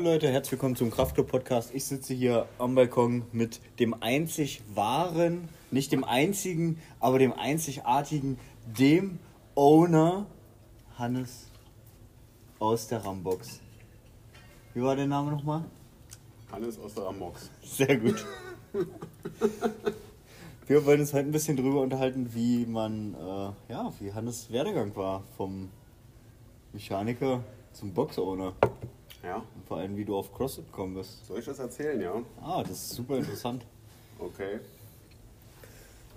Hallo Leute, herzlich willkommen zum Kraftclub Podcast. Ich sitze hier am Balkon mit dem einzig wahren, nicht dem einzigen, aber dem einzigartigen, dem Owner Hannes aus der Rambox. Wie war der Name nochmal? Hannes aus der Rambox. Sehr gut. Wir wollen uns heute ein bisschen drüber unterhalten, wie man, äh, ja, wie Hannes Werdegang war vom Mechaniker zum Box-Owner. Ja. Und vor allem, wie du auf CrossFit gekommen bist. Soll ich das erzählen, ja? Ah, das ist super interessant. Okay.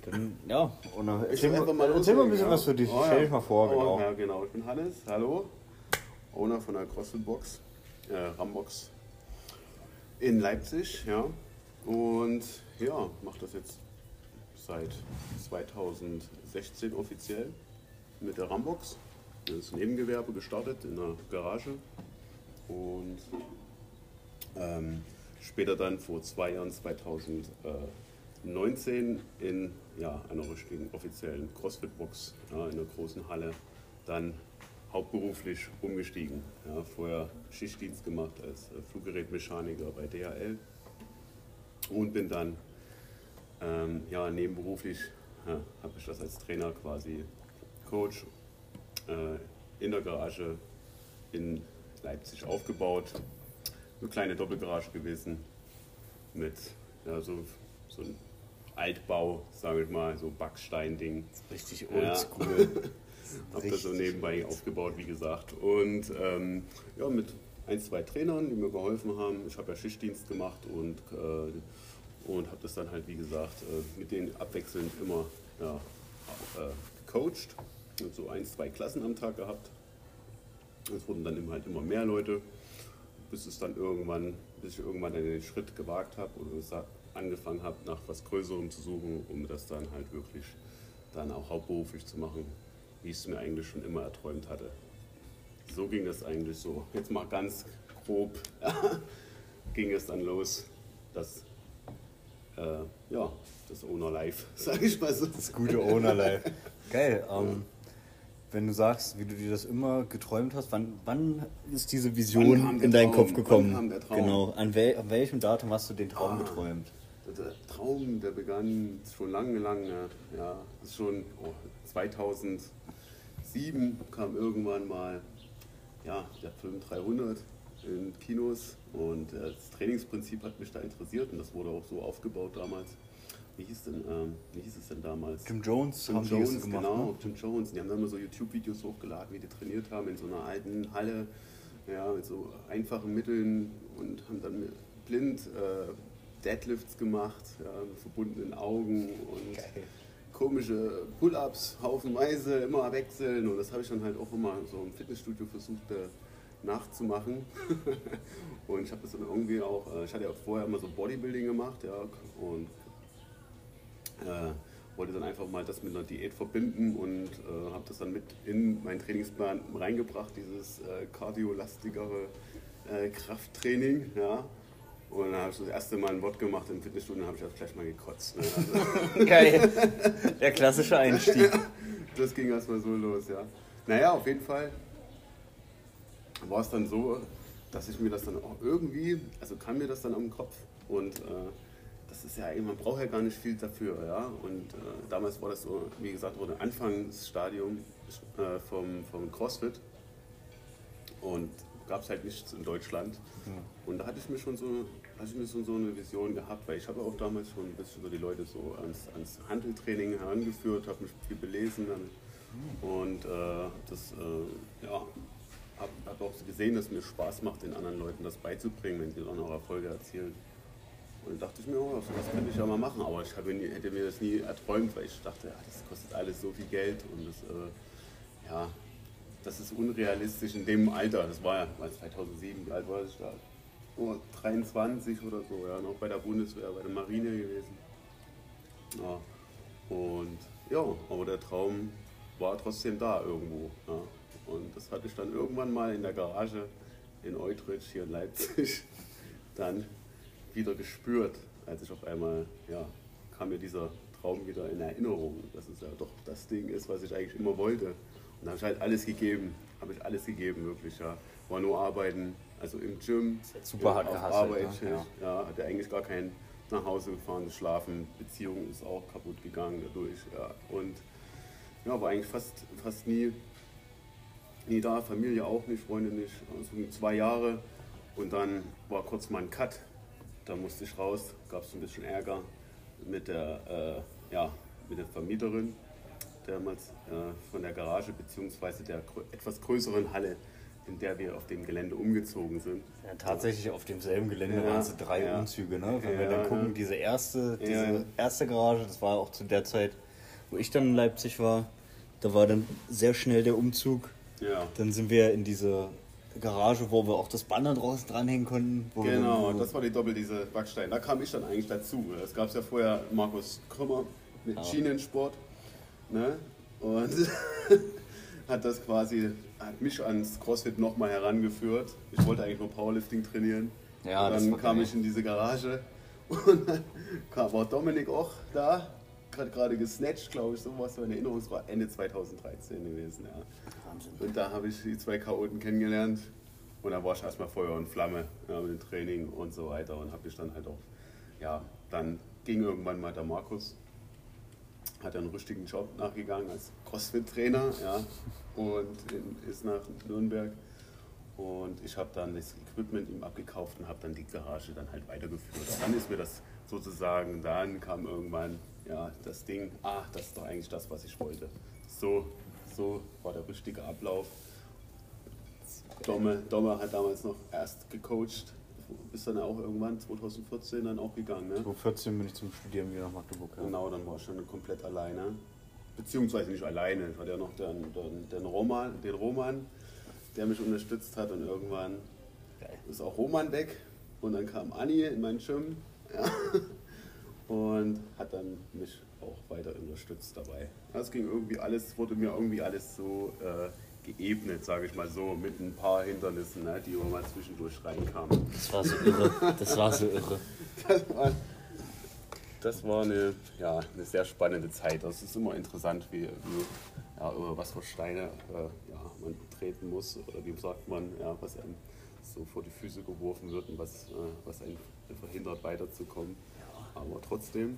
Dann, ja, und dann Ich erzähl, mal, mal erzähl mal ein bisschen ja. was für dich. Oh, Stell ja. dich mal vor, oh, genau. Ja, genau. Ich bin Hannes. Hallo. Owner von der CrossFit Box, äh, Rambox in Leipzig, ja. Und ja, mache das jetzt seit 2016 offiziell mit der Rambox. Das ist ein Nebengewerbe gestartet in der Garage. Und ähm, später dann vor zwei Jahren, 2019, in ja, einer richtigen offiziellen CrossFit-Box ja, in einer großen Halle dann hauptberuflich umgestiegen. Ja, vorher Schichtdienst gemacht als äh, Fluggerätmechaniker bei DHL und bin dann ähm, ja, nebenberuflich ja, habe ich das als Trainer quasi Coach äh, in der Garage in Leipzig aufgebaut. Eine kleine Doppelgarage gewesen mit ja, so, so einem Altbau, sage ich mal, so Backstein-Ding. Richtig Ja. oldschool. Habe das so nebenbei aufgebaut, wie gesagt. Und ähm, ja, mit ein, zwei Trainern, die mir geholfen haben. Ich habe ja Schichtdienst gemacht und, äh, und habe das dann halt, wie gesagt, äh, mit denen abwechselnd immer ja, äh, gecoacht. Und so ein, zwei Klassen am Tag gehabt. Es wurden dann immer halt immer mehr Leute, bis es dann irgendwann, bis ich irgendwann den Schritt gewagt habe sa- angefangen habe, nach was Größerem zu suchen, um das dann halt wirklich dann auch hauptberuflich zu machen, wie ich es mir eigentlich schon immer erträumt hatte. So ging das eigentlich so. Jetzt mal ganz grob ging es dann los, dass äh, ja, das Owner Life, sage ich mal so. Das gute Owner-Life. Geil. Ähm, wenn du sagst, wie du dir das immer geträumt hast, wann, wann ist diese Vision in deinen Traum? Kopf gekommen? Genau. An, wel, an welchem Datum hast du den Traum Ah. geträumt? Der Traum, der begann schon lange, lange. Ja, das ist schon oh, 2007 kam irgendwann mal ja, der Film 300 in Kinos und äh, das Trainingsprinzip hat mich da interessiert und das wurde auch so aufgebaut damals. Wie hieß, denn, ähm, wie hieß es denn damals? Jim Jones Jim haben Jones, gemacht. genau, Ne? Jim Jones. Die haben dann immer so YouTube-Videos hochgeladen, wie die trainiert haben in so einer alten Halle, ja, mit so einfachen Mitteln und haben dann blind äh, Deadlifts gemacht, ja, mit verbundenen Augen und Geil. komische Pull-ups haufenweise, immer wechseln und das habe ich dann halt auch immer so im Fitnessstudio versucht äh, nachzumachen. und ich habe das dann irgendwie auch, äh, ich hatte ja vorher immer so Bodybuilding gemacht, ja, und wollte dann einfach mal das mit einer Diät verbinden und äh, habe das dann mit in meinen Trainingsplan reingebracht, dieses äh, kardiolastigere äh, Krafttraining. Ja. Und dann habe ich das erste Mal ein Wort gemacht im Fitnessstudio und habe ich auch gleich mal gekotzt. Ne? Also, Geil. Der klassische Einstieg. das ging erstmal so los, ja. Naja, auf jeden Fall war es dann so, dass ich mir das dann auch irgendwie, also kam mir das dann am Kopf und äh, das ist ja, man braucht ja gar nicht viel dafür, ja. Und äh, damals war das so, wie gesagt, so ein Anfangsstadium äh, vom, vom CrossFit und gab es halt nichts in Deutschland. Und da hatte ich mir schon so, hatte ich mir schon so eine Vision gehabt, weil ich habe auch damals schon ein bisschen so die Leute so ans, ans Handeltraining herangeführt, habe mich viel belesen dann, und äh, das, äh, ja, habe hab auch gesehen, dass mir Spaß macht, den anderen Leuten das beizubringen, wenn sie dann auch Erfolge erzielen. Und dachte ich mir, oh, das könnte ich ja mal machen, aber ich nie, hätte mir das nie erträumt, weil ich dachte, ja, das kostet alles so viel Geld und das, äh, ja, das ist unrealistisch in dem Alter. Das war ja mal 2007, wie alt war ich da? Oh, 23 oder so, ja, noch bei der Bundeswehr, bei der Marine gewesen. Ja. Und ja, aber der Traum war trotzdem da irgendwo. Ja. Und das hatte ich dann irgendwann mal in der Garage in Eutrich hier in Leipzig dann wieder gespürt, als ich auf einmal, ja, kam mir dieser Traum wieder in Erinnerung, dass es ja doch das Ding ist, was ich eigentlich immer wollte. Und da habe ich halt alles gegeben, habe ich alles gegeben, wirklich, ja. War nur arbeiten, also im Gym, super hart gehasselt, Arbeit, ne? ja. ja, hatte eigentlich gar kein nach Hause gefahren, schlafen, Beziehung ist auch kaputt gegangen dadurch, ja. Und ja, war eigentlich fast, fast nie, nie da, Familie auch nicht, Freunde nicht, also zwei Jahre und dann war kurz mal ein Cut, da musste ich raus, gab es ein bisschen Ärger mit der, äh, ja, mit der Vermieterin damals äh, von der Garage beziehungsweise der etwas größeren Halle, in der wir auf dem Gelände umgezogen sind. Ja, tatsächlich auf demselben Gelände Ja, waren es drei ja. Umzüge. Ne? Wenn wir dann gucken, diese erste, diese erste Garage, das war auch zu der Zeit, wo ich dann in Leipzig war, da war dann sehr schnell der Umzug. Dann sind wir in diese Garage, wo wir auch das Banner draußen dranhängen konnten. Wir Genau, dann, das war die Doppel, diese Backstein. Da kam ich dann eigentlich dazu. Es gab ja vorher Markus Krümmer mit Schienensport. Ne? Und hat das quasi, hat mich ans CrossFit nochmal herangeführt. Ich wollte eigentlich nur Powerlifting trainieren. Ja, und das dann kam geil. ich in diese Garage und dann kam, war Dominik auch da. Hat gerade gesnatcht, glaube ich, so was in Erinnerung. Es war Ende 2013 gewesen. Ja. Wahnsinn. Und da habe ich die zwei Chaoten kennengelernt. Und da war ich erstmal Feuer und Flamme ja, mit dem Training und so weiter. Und habe mich dann halt auch, ja, dann ging irgendwann mal der Markus, hat einen richtigen Job nachgegangen als Crossfit-Trainer, ja, und in, ist nach Nürnberg. Und ich habe dann das Equipment ihm abgekauft und habe dann die Garage dann halt weitergeführt. Und dann ist mir das sozusagen, dann kam irgendwann ja, das Ding, ah, das ist doch eigentlich das, was ich wollte. So, so war der richtige Ablauf. Domme, Domme hat damals noch erst gecoacht, ist dann auch irgendwann 2014 dann auch gegangen. Ne? 2014 bin ich zum Studieren wieder nach Magdeburg. Ja. Genau, dann war ich schon komplett alleine. Beziehungsweise nicht alleine. Ich hatte ja noch den, den, den, Roman, den Roman, der mich unterstützt hat. Und irgendwann Geil. ist auch Roman weg. Und dann kam Anni in mein Gym ja, und hat dann mich auch weiter unterstützt dabei. Das ging irgendwie alles, wurde mir irgendwie alles so äh, geebnet, sage ich mal so, mit ein paar Hindernissen, ne, die immer mal zwischendurch reinkamen. Das war so irre. Das war so irre. Das war, das war eine, ja, eine sehr spannende Zeit. Das ist immer interessant, wie, wie ja, über was für Steine äh, ja, man treten muss oder wie sagt man, ja, was einem so vor die Füße geworfen wird und was, äh, was einen verhindert weiterzukommen. Aber trotzdem,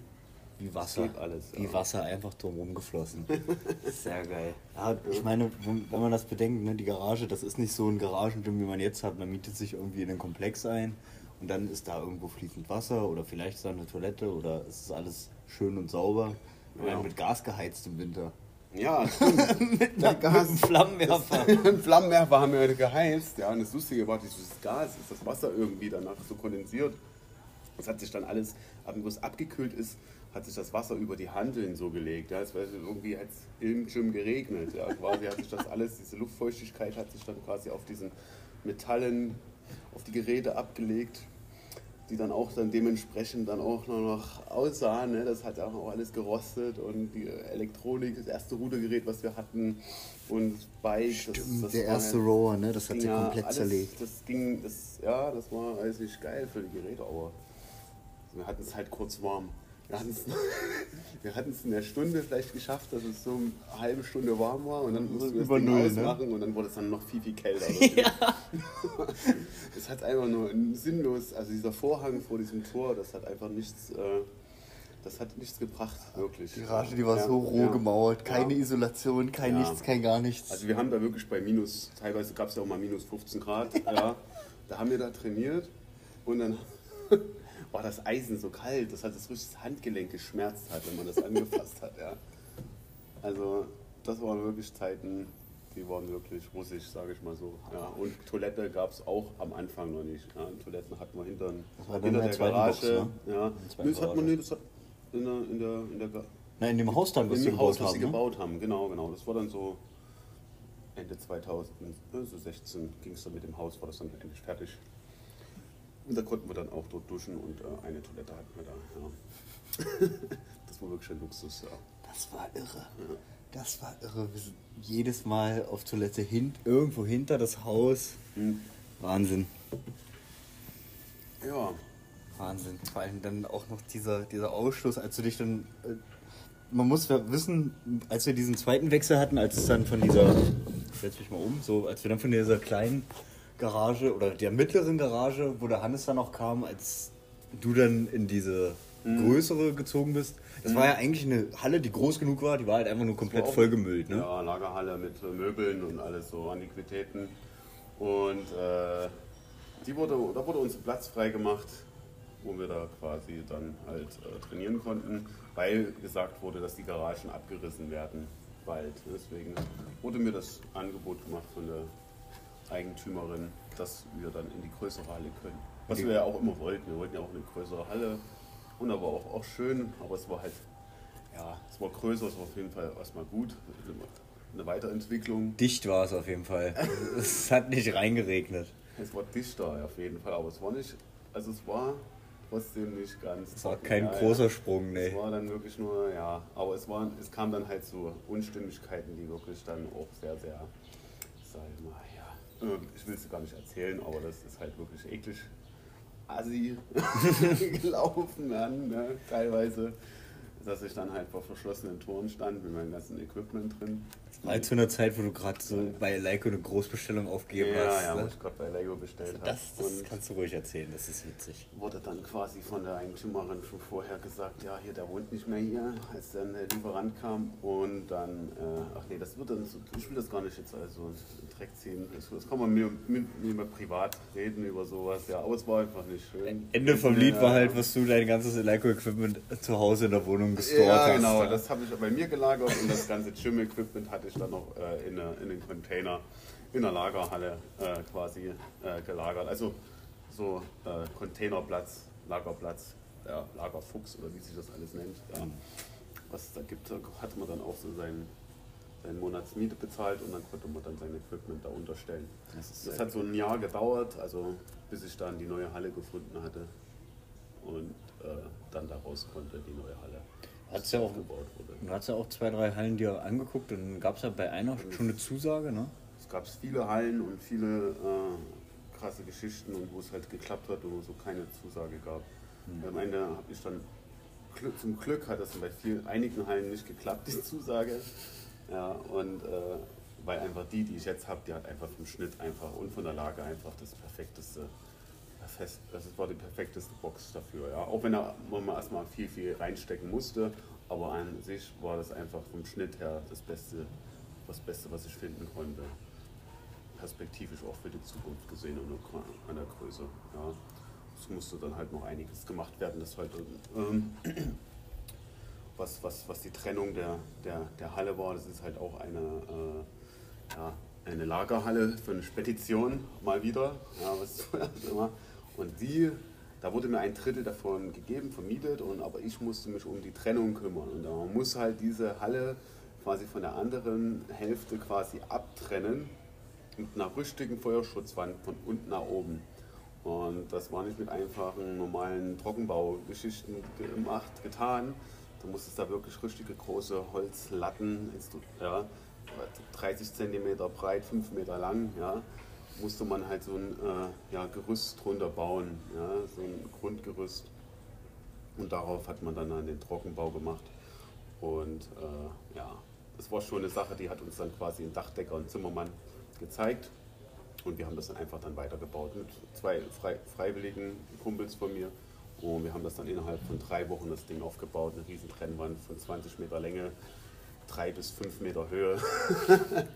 Wie Wasser. alles, Wie. Wasser einfach drumherum geflossen. Sehr geil. Ja, ich meine, wenn, man das bedenkt, ne, die Garage, das ist nicht so ein Garagengym, wie man jetzt hat. Man mietet sich irgendwie in einen Komplex ein und dann ist da irgendwo fließend Wasser oder vielleicht ist da eine Toilette oder es ist alles schön und sauber. Ja. mit Gas geheizt im Winter. ja, mit, einer, mit einem Flammenwerfer. Ein Flammenwerfer haben wir geheizt. Ja, und das Lustige war, dieses Gas, ist das Wasser irgendwie danach so kondensiert. Das hat sich dann alles, wo es abgekühlt ist, hat sich das Wasser über die Handeln so gelegt. Ja, es wäre irgendwie als im Gym geregnet. Ja, quasi hat sich das alles, diese Luftfeuchtigkeit hat sich dann quasi auf diesen Metallen, auf die Geräte abgelegt, die dann auch dann dementsprechend dann auch nur noch aussahen. Ne? Das hat auch alles gerostet und die Elektronik, das erste Rudergerät, was wir hatten und das Bike. das, Stimmt, das der war erste halt- Rower, ne? Das hat sie ja komplett alles, zerlegt. Das ging, das, ja, das war alles nicht geil für die Geräte, aber wir hatten es halt kurz warm. Wir hatten es wir hatten's in der Stunde vielleicht geschafft, dass es so eine halbe Stunde warm war und dann mussten wir Über Ding Null, ne? ausmachen und dann wurde es dann noch viel, viel kälter. Es hat einfach nur sinnlos, also dieser Vorhang vor diesem Tor, das hat einfach nichts, äh, das hat nichts gebracht, wirklich. Die Garage, die war Ja, so roh ja. gemauert, keine Ja. Isolation, kein Ja. nichts, kein gar nichts. Also wir haben da wirklich bei minus, teilweise gab es ja auch mal minus 15 Grad, ja. Da haben wir da trainiert und dann war das Eisen so kalt, dass halt das richtig Handgelenk geschmerzt hat, wenn man das angefasst hat, ja. Also das waren wirklich Zeiten, die waren wirklich russisch, sage ich mal so. Ja. Und Toilette gab es auch am Anfang noch nicht. Ja. Toiletten hatten wir hinter, hinter in der der Garage. Box, ne? ja. Nee, das hat man nee, das hat in der, in der, in der Na, in dem Haus dann, was in sie dem Haus, gebaut was sie haben. Ne? gebaut haben, genau, genau. Das war dann so Ende 2016 ging es dann mit dem Haus, war das dann endlich fertig. Und da konnten wir dann auch dort duschen und äh, eine Toilette hatten wir da. Ja. das war wirklich ein Luxus, ja. Das war irre. Das war irre. Wir sind jedes Mal auf Toilette hin, irgendwo hinter das Haus. Hm. Wahnsinn. Ja, Wahnsinn. Vor allem dann auch noch dieser, dieser Ausschluss, als du dich dann. äh, Man muss ja wissen, als wir diesen zweiten Wechsel hatten, als es dann von dieser setz mich mal um. So, als wir dann von dieser kleinen Garage oder der mittleren Garage, wo der Hannes dann noch kam, als du dann in diese Mhm. größere gezogen bist. Das war ja eigentlich eine Halle, die groß genug war, die war halt einfach nur komplett auch- vollgemüllt. Ne? Ja, Lagerhalle mit äh, Möbeln und alles so, Antiquitäten. Und äh, die wurde, da wurde uns Platz frei gemacht, wo wir da quasi dann halt äh, trainieren konnten, weil gesagt wurde, dass die Garagen abgerissen werden bald. Deswegen wurde mir das Angebot gemacht von der Eigentümerin, dass wir dann in die größere Halle können. Was wir ja auch immer wollten. Wir wollten ja auch eine größere Halle und aber auch, auch schön, aber es war halt, ja, es war größer, es war auf jeden Fall erstmal gut. Eine Weiterentwicklung. Dicht war es auf jeden Fall. es hat nicht reingeregnet. Es war dichter auf jeden Fall, aber es war nicht, also es war trotzdem nicht ganz. Es war kein Ja, großer Sprung, Es ne. war dann wirklich nur, ja, aber es, waren, es kam dann halt so Unstimmigkeiten, die wirklich dann auch sehr, sehr, sag ich mal, ich will es gar nicht erzählen, aber das ist halt wirklich eklig. Assi. Gelaufen an, ne, teilweise, dass ich dann halt vor verschlossenen Toren stand mit meinem ganzen Equipment drin. War zu einer Zeit, wo du gerade so bei Leico eine Großbestellung aufgegeben Ja, hast. ja, ne? was ich gerade bei Lego bestellt habe. Das, das kannst du ruhig erzählen, das ist witzig. wurde dann quasi von der Eigentümerin schon vorher gesagt, ja, hier, der wohnt nicht mehr hier, als dann der Lieferant kam. Und dann, äh, ach nee, das wird dann, so, ich will das gar nicht jetzt also Dreck ziehen. Das, das kann man mir, mit mir mal privat reden über sowas, ja, aber es war einfach nicht schön. Ende vom Lied Ja. war halt, was du dein ganzes Leico-Equipment zu Hause in der Wohnung gestored Ja, hast. genau, ne? das habe ich bei mir gelagert und das ganze Gym-Equipment hatte ich dann noch äh, in, der- in den Container in der Lagerhalle äh, quasi äh, gelagert. Also so äh, Containerplatz, Lagerplatz, ja, Lagerfuchs oder wie sich das alles nennt. Ja. Was es da gibt, hatte man dann auch so seinen, seine Monatsmiete bezahlt und dann konnte man dann sein Equipment da unterstellen. Das Das hat so ein Jahr gedauert, also bis ich dann die neue Halle gefunden hatte und äh, dann daraus konnte die neue Halle Hat's ja auch- gebaut wurde. Du hast ja auch zwei, drei Hallen dir angeguckt und dann gab es ja bei einer schon eine Zusage, ne? Es gab viele Hallen und viele äh, krasse Geschichten und wo es halt geklappt hat und wo es so keine Zusage gab. Am Ende habe ich dann zum Glück hat das bei vielen, einigen Hallen nicht geklappt, die Zusage. Ja, und äh, weil einfach die, die ich jetzt habe, die hat einfach vom Schnitt einfach und von der Lage einfach das perfekteste, perfekt, das war die perfekteste Box dafür. Ja. Auch wenn da man mal erstmal viel, viel reinstecken musste, aber an sich war das einfach vom Schnitt her das Beste, das Beste, was ich finden konnte. Perspektivisch auch für die Zukunft gesehen und an der Größe. Ja. Es musste dann halt noch einiges gemacht werden, das heute ähm, was, was, was die Trennung der, der, der Halle war, das ist halt auch eine, äh, ja, eine Lagerhalle für eine Spedition, mal wieder. Ja, was zuerst immer. Und die, da wurde mir ein Drittel davon gegeben, vermietet, und, aber ich musste mich um die Trennung kümmern. Und man muss halt diese Halle quasi von der anderen Hälfte quasi abtrennen mit einer richtigen Feuerschutzwand von unten nach oben. Und das war nicht mit einfachen, normalen Trockenbaugeschichten gemacht, getan. Du musstest da wirklich richtige große Holzlatten, ja, 30 cm breit, 5 Meter lang, ja, musste man halt so ein äh, ja, Gerüst drunter bauen, ja, so ein Grundgerüst. Und darauf hat man dann den Trockenbau gemacht. Und äh, ja, das war schon eine Sache, die hat uns dann quasi ein Dachdecker und Zimmermann gezeigt. Und wir haben das dann einfach dann weitergebaut mit zwei frei, freiwilligen Kumpels von mir. Und wir haben das dann innerhalb von drei Wochen das Ding aufgebaut, eine riesen Trennwand von 20 Meter Länge, drei bis fünf Meter Höhe.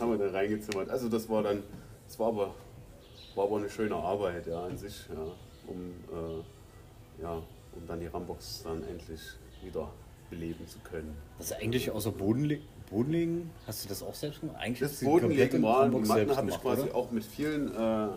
haben wir dann reingezimmert. Also das war dann, das war aber, war aber eine schöne Arbeit ja, an sich, ja, um, äh, ja, um dann die Rambox dann endlich wieder beleben zu können. Was eigentlich außer Bodenle Bodenlegen, hast du das auch selbst gemacht? Eigentlich Das Bodenlegen war, die Matten habe ich quasi oder? auch mit vielen äh, äh,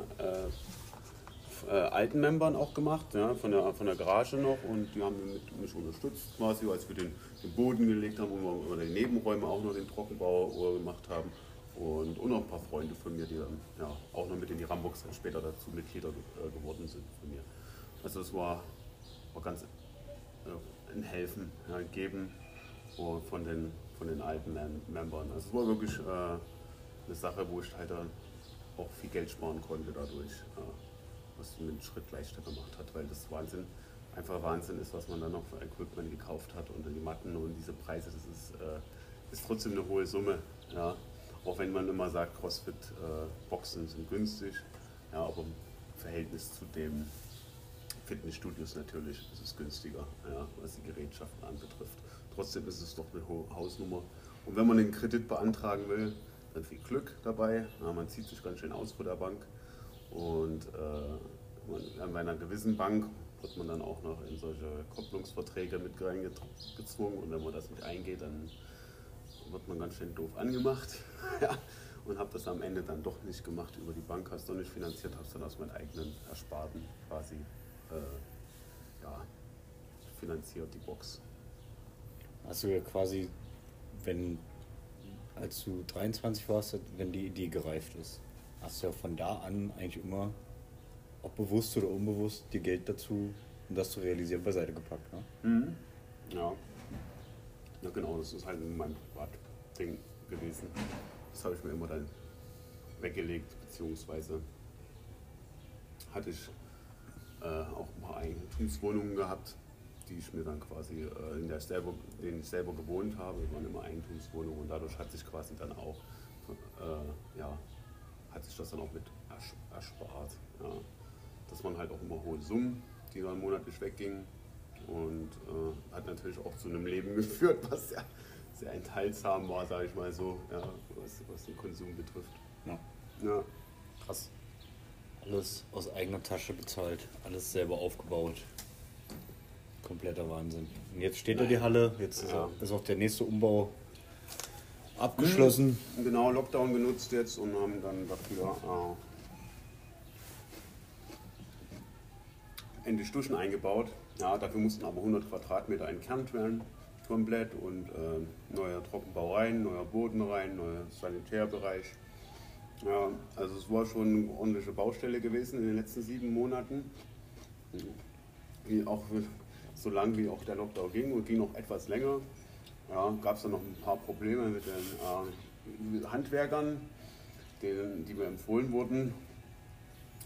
äh, alten Membern auch gemacht, ja, von, der, von der Garage noch und die haben mit, mich unterstützt quasi, als wir den, den Boden gelegt haben und wir über die Nebenräume auch noch den Trockenbau äh, gemacht haben und, und noch ein paar Freunde von mir, die dann ja, auch noch mit in die Rambox dann später dazu Mitglieder äh, geworden sind von mir. Also es war, war ganz äh, ein Helfen, ja, ein Geben von den, von den alten Mem Membern. Also es war wirklich äh, eine Sache, wo ich halt dann auch viel Geld sparen konnte dadurch, äh, was mir den Schritt leichter gemacht hat, weil das Wahnsinn, einfach Wahnsinn ist, was man dann noch für Equipment gekauft hat und dann die Matten und diese Preise, das ist, äh, ist trotzdem eine hohe Summe. Ja. Auch wenn man immer sagt, CrossFit-Boxen äh, sind günstig, ja, aber im Verhältnis zu den Fitnessstudios natürlich ist es günstiger, ja, was die Gerätschaften anbetrifft. Trotzdem ist es doch eine hohe Hausnummer. Und wenn man den Kredit beantragen will, dann viel Glück dabei. Ja, man zieht sich ganz schön aus vor der Bank. Und äh, man, bei einer gewissen Bank wird man dann auch noch in solche Kopplungsverträge mit reingezwungen. Und wenn man das nicht eingeht, dann wird man ganz schön doof angemacht. ja, und habe das am Ende dann doch nicht gemacht über die Bank, hast du nicht finanziert, hast dann aus meinen eigenen Ersparten quasi äh, ja, finanziert die Box. Hast du ja quasi, wenn als du 23 warst, wenn die Idee gereift ist, hast du ja von da an eigentlich immer, ob bewusst oder unbewusst, dir Geld dazu, um das zu realisieren, beiseite gepackt. Ne? Mhm. Ja. Ja, genau, das ist halt mein Privatding gewesen. Das habe ich mir immer dann weggelegt, beziehungsweise hatte ich äh, auch paar Eigentumswohnungen gehabt, die ich mir dann quasi, äh, in der ich selber, denen ich selber gewohnt habe, das waren immer Eigentumswohnungen und dadurch hat sich quasi dann auch, äh, ja, hat sich das dann auch mit erspart. Ja. Dass man halt auch immer hohe Summen, die dann monatlich weggingen und äh, hat natürlich auch zu einem Leben geführt, was ja sehr enthaltsam war, sage ich mal so, ja, was, was den Konsum betrifft. Ja. ja. Krass. Alles aus eigener Tasche bezahlt, alles selber aufgebaut. Kompletter Wahnsinn. Und jetzt steht da die Halle, jetzt ist, ja. auch, ist auch der nächste Umbau abgeschlossen. Mhm. Genau, Lockdown genutzt jetzt und haben dann dafür äh, endlich Duschen eingebaut. Ja, dafür mussten aber 100 Quadratmeter entkernt werden, komplett und äh, neuer Trockenbau rein, neuer Boden rein, neuer Sanitärbereich. Ja, also es war schon eine ordentliche Baustelle gewesen in den letzten sieben Monaten. Wie auch so lang wie auch der Lockdown ging und ging noch etwas länger. Ja, gab es dann noch ein paar Probleme mit den äh, Handwerkern, denen, die mir empfohlen wurden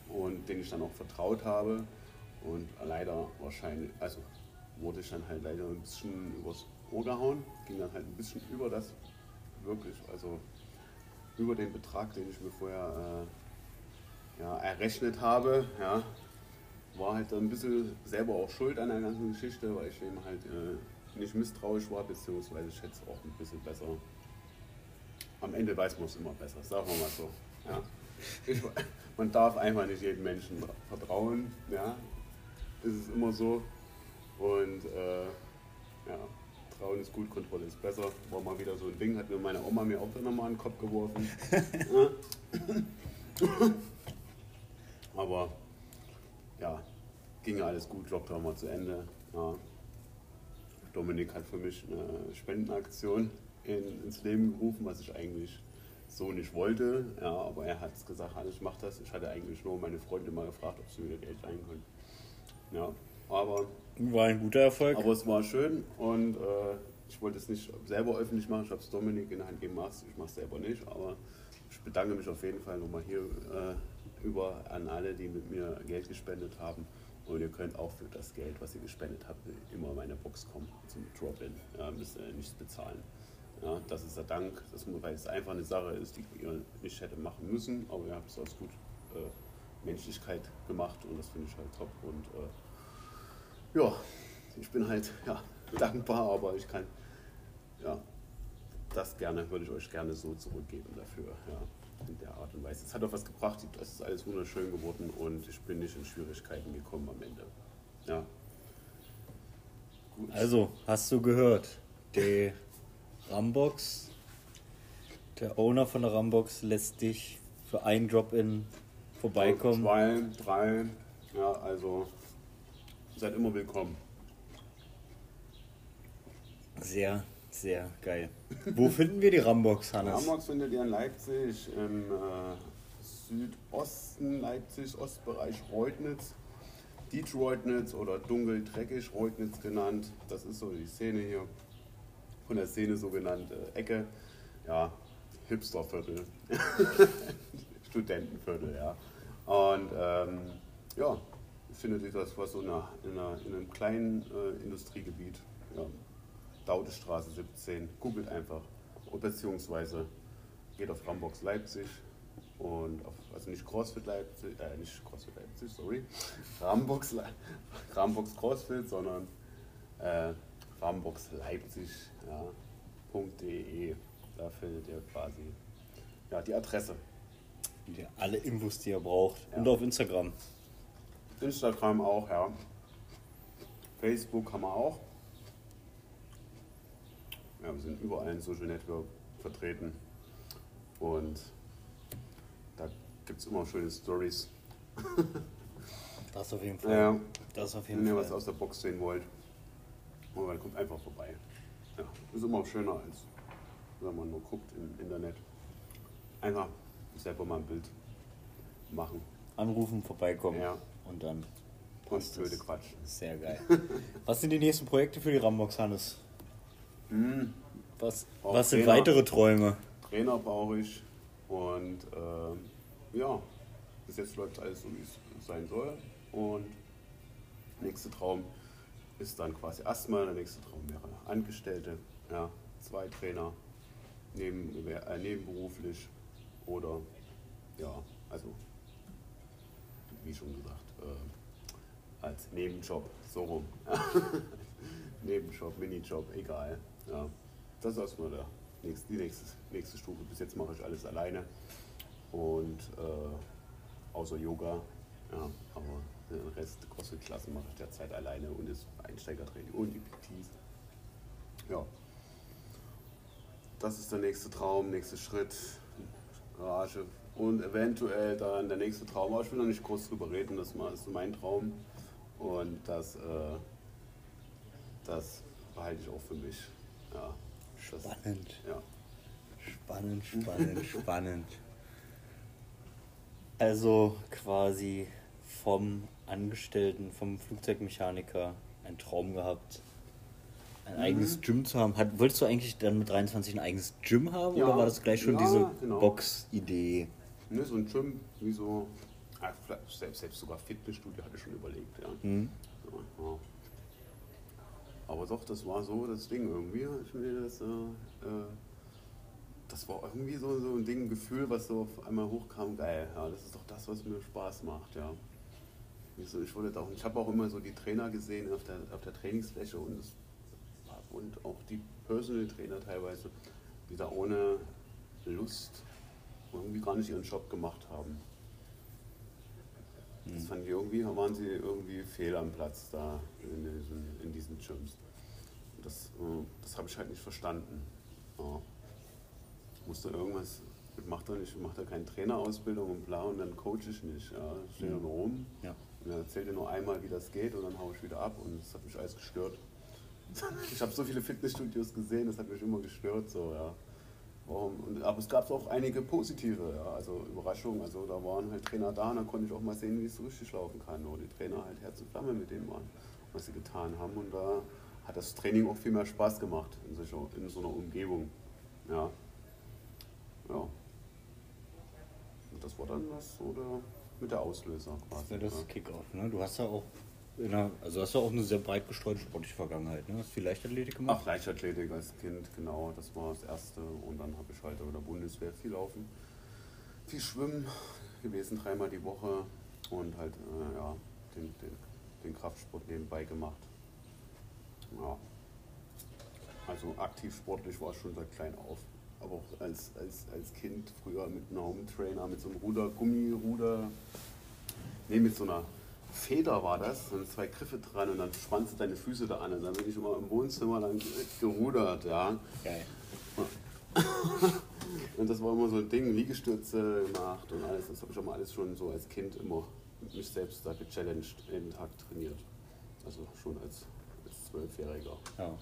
und denen ich dann auch vertraut habe. Und leider wahrscheinlich, also wurde ich dann halt leider ein bisschen übers Ohr gehauen, ging dann halt ein bisschen über das, wirklich, also über den Betrag, den ich mir vorher äh, ja, errechnet habe. Ja, war halt ein bisschen selber auch schuld an der ganzen Geschichte, weil ich eben halt äh, nicht misstrauisch war, beziehungsweise ich hätte es auch ein bisschen besser. Am Ende weiß man es immer besser, sagen wir mal so. Ja. Ich, man darf einfach nicht jedem Menschen vertrauen. Ja. Es ist immer so. Und äh, ja, Trauen ist gut, Kontrolle ist besser. War mal wieder so ein Ding, hat mir meine Oma mir auch dann nochmal in den Kopf geworfen. Aber ja, ging alles gut, Lockdown war zu Ende. Ja. Dominik hat für mich eine Spendenaktion in, ins Leben gerufen, was ich eigentlich so nicht wollte. Ja, aber er hat gesagt, ich mache das. Ich hatte eigentlich nur meine Freunde mal gefragt, ob sie mir Geld leihen können. Ja, aber war ein guter Erfolg. Aber es war schön und äh, ich wollte es nicht selber öffentlich machen. Ich habe es Dominik in der Hand gemacht. Ich mache es selber nicht, aber ich bedanke mich auf jeden Fall nochmal hier äh, über an alle, die mit mir Geld gespendet haben. Und ihr könnt auch für das Geld, was ihr gespendet habt, immer in meine Box kommen zum Drop-In. Ja, müsst ihr nichts bezahlen. Ja, das ist der Dank, das, weil es einfach eine Sache ist, die ihr nicht hätte machen müssen, aber ihr habt es aus gut äh, Menschlichkeit gemacht und das finde ich halt top. Und äh, ja, ich bin halt ja, dankbar, aber ich kann ja, das gerne, würde ich euch gerne so zurückgeben dafür. Ja in der Art und Weise. Es hat auch was gebracht, es ist alles wunderschön geworden und ich bin nicht in Schwierigkeiten gekommen am Ende. Ja. Gut. Also, hast du gehört, die Rambox, der Owner von der Rambox lässt dich für einen Drop-In vorbeikommen. Zwei, drei, ja, also seid immer willkommen. Sehr sehr geil. Wo finden wir die Rambox, Hannes? Rambox findet ihr in Leipzig, im äh, Südosten Leipzig, Ostbereich Reutnitz. Detroitnitz oder dunkel dreckig Reutnitz genannt. Das ist so die Szene hier. Von der Szene so genannte Ecke. Ja, Hipsterviertel. Studentenviertel, ja. Und ähm, ja, findet ihr das was so in, einer, in, einer, in einem kleinen äh, Industriegebiet. Ja, Daudestraße 17. Googelt einfach. Beziehungsweise geht auf Rambox Leipzig und auf, also nicht CrossFit Leipzig, äh, nicht CrossFit Leipzig, sorry, Rambox, Le- Rambox CrossFit, sondern äh, Rambox Leipzig, ja, .de. Da findet ihr quasi ja, die Adresse. Die- Alle Infos, die ihr braucht. Ja. Und auf Instagram. Instagram auch, ja. Facebook haben wir auch. Ja, wir sind überall in Social Network vertreten. Und da gibt es immer schöne Stories. Das auf jeden Fall. Ja, Das auf wenn jeden ihr was Fall. aus der Box sehen wollt, aber dann kommt einfach vorbei. Ja, ist immer schöner als wenn man nur guckt im Internet. Einfach selber mal ein Bild machen Anrufen, vorbeikommen. Ja. Und dann und passt blöde es. Quatsch. Sehr geil. was sind die nächsten Projekte für die Rambox, Hannes? Hm. Was, was sind Trainer. weitere Träume? Trainer brauche ich und ähm, ja, bis jetzt läuft alles so, wie es sein soll. Und nächster Traum ist dann quasi erstmal, der nächste Traum wäre Angestellte, ja, zwei Trainer, neben, äh, nebenberuflich oder ja, also wie schon gesagt, äh, als Nebenjob, so rum. Nebenjob, Minijob, egal. Ja. Das ist erstmal der nächste, die nächste, nächste Stufe. Bis jetzt mache ich alles alleine. Und äh, außer Yoga. Ja, aber den Rest CrossFit-Klassen mache ich derzeit alleine und das Einsteigertraining und die PTs. Ja. Das ist der nächste Traum, nächster Schritt. Garage. Und eventuell dann der nächste Traum, aber ich will noch nicht groß drüber reden, das ist mein Traum. Und das, äh, das behalte ich auch für mich. Ja, das, Spannend. ja. Spannend, spannend, spannend. Also quasi vom Angestellten, vom Flugzeugmechaniker ein Traum gehabt, ein eigenes Gym zu haben. Hat, wolltest du eigentlich dann mit 23 ein eigenes Gym haben Ja, oder war das gleich schon ja, diese genau. Box-Idee? Ne, so ein Gym, wie so, selbst, selbst sogar Fitnessstudio hatte ich schon überlegt. Ja. Hm? Ja, ja. Aber doch, das war so das Ding irgendwie. Ich finde, das, äh, äh, das war irgendwie so, so ein Ding, ein Gefühl, was so auf einmal hochkam. Geil, ja, das ist doch das, was mir Spaß macht, ja. Ich, so, ich, wollte da auch, ich habe auch immer so die Trainer gesehen auf der, auf der Trainingsfläche und, das, und auch die Personal Trainer teilweise, die da ohne Lust irgendwie gar nicht ihren Job gemacht haben. Das fand ich irgendwie, waren sie irgendwie fehl am Platz da in diesen, in diesen Gyms. Das, äh, das habe ich halt nicht verstanden. Ja. Ich musste irgendwas, ich mache da nicht, ich mache da keine Trainerausbildung und bla und dann coach ich nicht. Ja. Ich stehe da nur rum Ja. und dann erzählt ihr nur einmal, wie das geht und dann haue ich wieder ab und das hat mich alles gestört. Ich habe so viele Fitnessstudios gesehen, das hat mich immer gestört. So, ja. Und, aber es gab auch einige positive, ja, also Überraschungen. Also da waren halt Trainer da und dann konnte ich auch mal sehen, wie es so richtig laufen kann. Wo die Trainer halt Herz und Flamme mit dem waren, was sie getan haben. Und da hat das Training auch viel mehr Spaß gemacht in, solcher, in so einer Umgebung. Ja. Ja. Und das war dann das so der, mit der Auslöser Das quasi. wäre das ja. Kickoff, ne? Du hast ja auch einer, also hast ja auch eine sehr breit gestreute sportliche Vergangenheit, ne? Hast viel Leichtathletik gemacht? Ach, Leichtathletik als Kind, genau, das war das Erste. Und dann habe ich halt bei der Bundeswehr viel Laufen, viel Schwimmen gewesen, dreimal die Woche und halt äh, ja, den, den, den Kraftsport nebenbei gemacht. Ja. Also aktiv sportlich war ich schon seit klein auf. Aber auch als, als, als Kind früher mit einem Home Trainer, mit so einem Ruder, Gummiruder, nee, mit so einer Feder war das, und zwei Griffe dran und dann spannst du deine Füße da an und dann bin ich immer im Wohnzimmer dann gerudert, ja. Geil. Und das war immer so ein Ding, Liegestütze gemacht und alles. Das habe ich auch mal alles schon so als Kind immer mit mich selbst da gechallenged, jeden Tag trainiert. Also schon als, als Zwölfjähriger. Ja. Ja.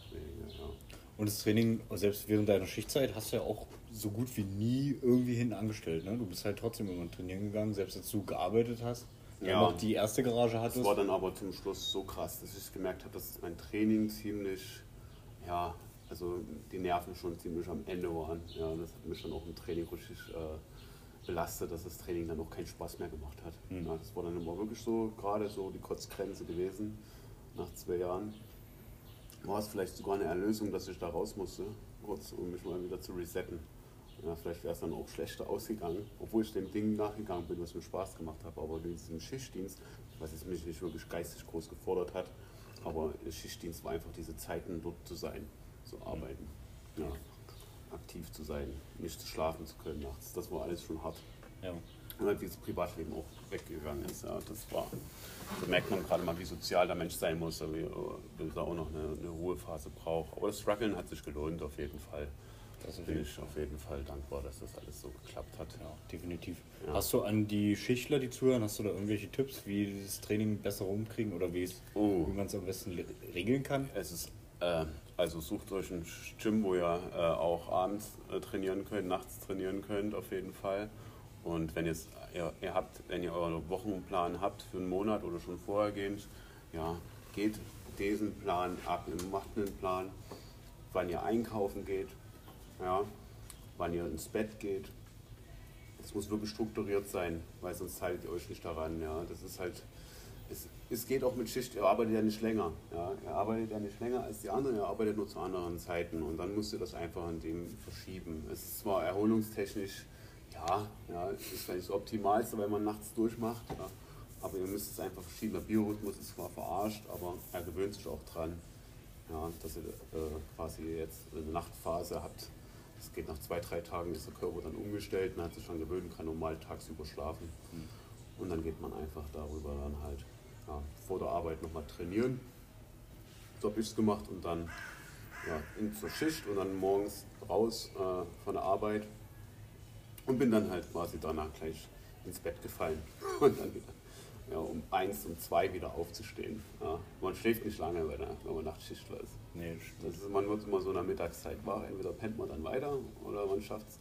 Und das Training, selbst während deiner Schichtzeit, hast du ja auch so gut wie nie irgendwie hinten angestellt. Ne? Du bist halt trotzdem immer trainieren gegangen, selbst als du gearbeitet hast. Ja. Ja. noch die erste Garage hattest. Das war dann aber zum Schluss so krass, dass ich gemerkt habe, dass mein Training ziemlich, ja, also die Nerven schon ziemlich am Ende waren. Ja, das hat mich dann auch im Training richtig äh, belastet, dass das Training dann auch keinen Spaß mehr gemacht hat. Mhm. Ja, das war dann immer wirklich so, gerade so die Kotzgrenze gewesen, nach zwei Jahren. War es vielleicht sogar eine Erlösung, dass ich da raus musste, kurz, um mich mal wieder zu resetten. Ja, vielleicht wäre es dann auch schlechter ausgegangen, obwohl ich dem Ding nachgegangen bin, was mir Spaß gemacht hat. Aber diesem Schichtdienst, was jetzt mich nicht wirklich geistig groß gefordert hat, aber Schichtdienst war einfach diese Zeiten, dort zu sein, zu arbeiten, ja, aktiv zu sein, nicht zu schlafen zu können nachts. Das war alles schon hart. Ja. Und halt dieses Privatleben auch weggegangen ist. Ja, das war, da merkt man gerade mal, wie sozial der Mensch sein muss, wie, wie er auch noch eine, eine Ruhephase braucht. Aber das Struggeln hat sich gelohnt, auf jeden Fall. Das bin ich auf jeden Fall dankbar, dass das alles so geklappt hat. Ja, definitiv. Ja. Hast du an die Schichtler, die zuhören, hast du da irgendwelche Tipps, wie das Training besser rumkriegen oder wie, oh. man es am besten regeln kann? Es ist, äh, also sucht euch ein Gym, wo ihr äh, auch abends äh, trainieren könnt, nachts trainieren könnt, auf jeden Fall. Und wenn, jetzt, ihr, ihr habt, wenn ihr euren Wochenplan habt für einen Monat oder schon vorher geht, ja, geht diesen Plan ab, macht einen Plan, wann ihr einkaufen geht, ja, wann ihr ins Bett geht. Es muss wirklich strukturiert sein, weil sonst haltet ihr euch nicht daran. Ja. Das ist halt, es, es geht auch mit Schicht, ihr arbeitet ja nicht länger. Ja. Ihr arbeitet ja nicht länger als die anderen, ihr arbeitet nur zu anderen Zeiten und dann müsst ihr das einfach an dem verschieben. Es ist zwar erholungstechnisch, ja, ja ist vielleicht das Optimalste, weil man nachts durchmacht, ja. aber ihr müsst es einfach verschieben. Der Biorhythmus ist zwar verarscht, aber er gewöhnt sich auch dran, ja, dass ihr äh, quasi jetzt eine Nachtphase habt es geht nach zwei, drei Tagen, ist der Körper dann umgestellt, man hat sich schon gewöhnt, kann normal tagsüber schlafen. Mhm. Und dann geht man einfach darüber dann halt ja, vor der Arbeit nochmal trainieren. So habe ich es gemacht und dann ja, in zur Schicht und dann morgens raus äh, von der Arbeit und bin dann halt quasi danach gleich ins Bett gefallen und dann wieder ja, um eins, um zwei wieder aufzustehen. Ja. Man schläft nicht lange, wenn, wenn man Nachtschichtler ist. Nee, das ist, man wird immer so in der Mittagszeit wach. Entweder pennt man dann weiter oder man schafft es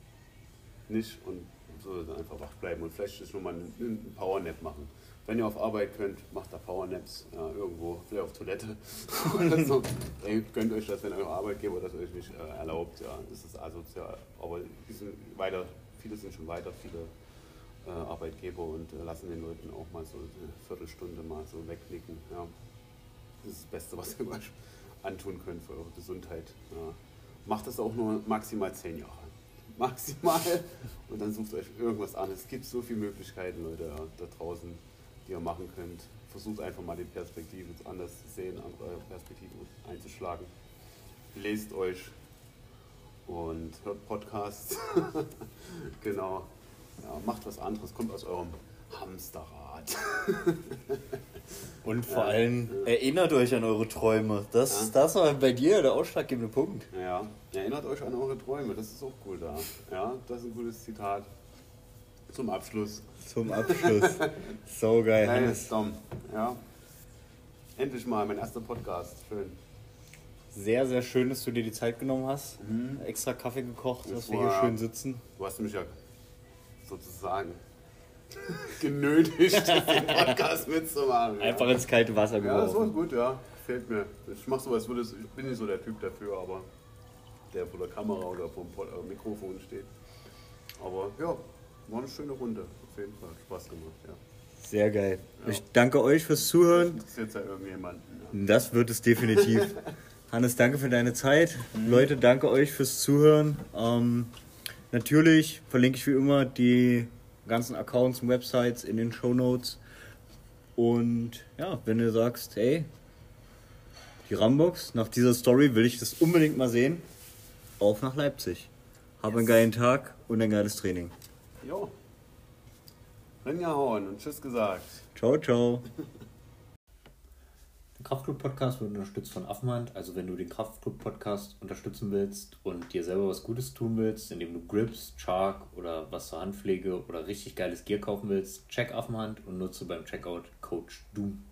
nicht und soll dann einfach wach bleiben und vielleicht ist schon mal einen Powernap machen. Wenn ihr auf Arbeit könnt, macht da Powernaps ja, irgendwo, vielleicht auf Toilette oder so. Ey, gönnt euch das, wenn euer Arbeitgeber das euch nicht äh, erlaubt. Ja, das ist asozial. Aber die sind weiter, viele sind schon weiter, viele Arbeitgeber und äh, lassen den Leuten auch mal so eine Viertelstunde mal so wegnicken. Ja. Das ist das Beste, was ihr euch antun könnt für eure Gesundheit. Ja. Macht das auch nur maximal zehn Jahre. Maximal. Und dann sucht euch irgendwas an. Es gibt so viele Möglichkeiten, Leute, da draußen, die ihr machen könnt. Versucht einfach mal die Perspektive anders zu sehen, andere Perspektiven einzuschlagen. Lest euch und hört Podcasts. genau. Ja, macht was anderes, kommt aus eurem Hamsterrad. Und vor ja, allem ja. erinnert euch an eure Träume. Das, das war bei dir der ausschlaggebende Punkt. Ja, erinnert euch an eure Träume. Das ist auch cool da. Ja, das ist ein gutes Zitat. Zum Abschluss. Zum Abschluss. so geil. Hannes. Dom. Ja. Endlich mal mein erster Podcast. Schön. Sehr, sehr schön, dass du dir die Zeit genommen hast. Mhm. Extra Kaffee gekocht, das dass wir hier schön sitzen. Du hast mich ja sozusagen genötigt, den Podcast mitzumachen. Einfach ja. ins kalte Wasser geworfen. Ja, das war gut, ja. Gefällt mir. Ich mach sowas, ich bin nicht so der Typ dafür, aber der vor der Kamera oder vor dem äh, Mikrofon steht. Aber ja, war eine schöne Runde. Auf jeden Fall. Spaß gemacht, ja. Sehr geil. Ja. Ich danke euch fürs Zuhören. Das ist jetzt ja irgendjemanden. Ja. Das wird es definitiv. Hannes, danke für deine Zeit. Mhm. Leute, danke euch fürs Zuhören. Ähm, natürlich verlinke ich wie immer die ganzen Accounts und Websites in den Show Notes. Und ja, wenn du sagst, hey, die Rambox, nach dieser Story will ich das unbedingt mal sehen, auf nach Leipzig. Hab yes. einen geilen Tag und ein geiles Training. Jo. Ringehauen und Tschüss gesagt. Ciao, ciao. Kraftclub-Podcast wird unterstützt von Affenhand. Also wenn du den Kraftclub-Podcast unterstützen willst und dir selber was Gutes tun willst, indem du Grips, Chark oder was zur Handpflege oder richtig geiles Gear kaufen willst, check Affenhand und nutze beim Checkout Coach Doom.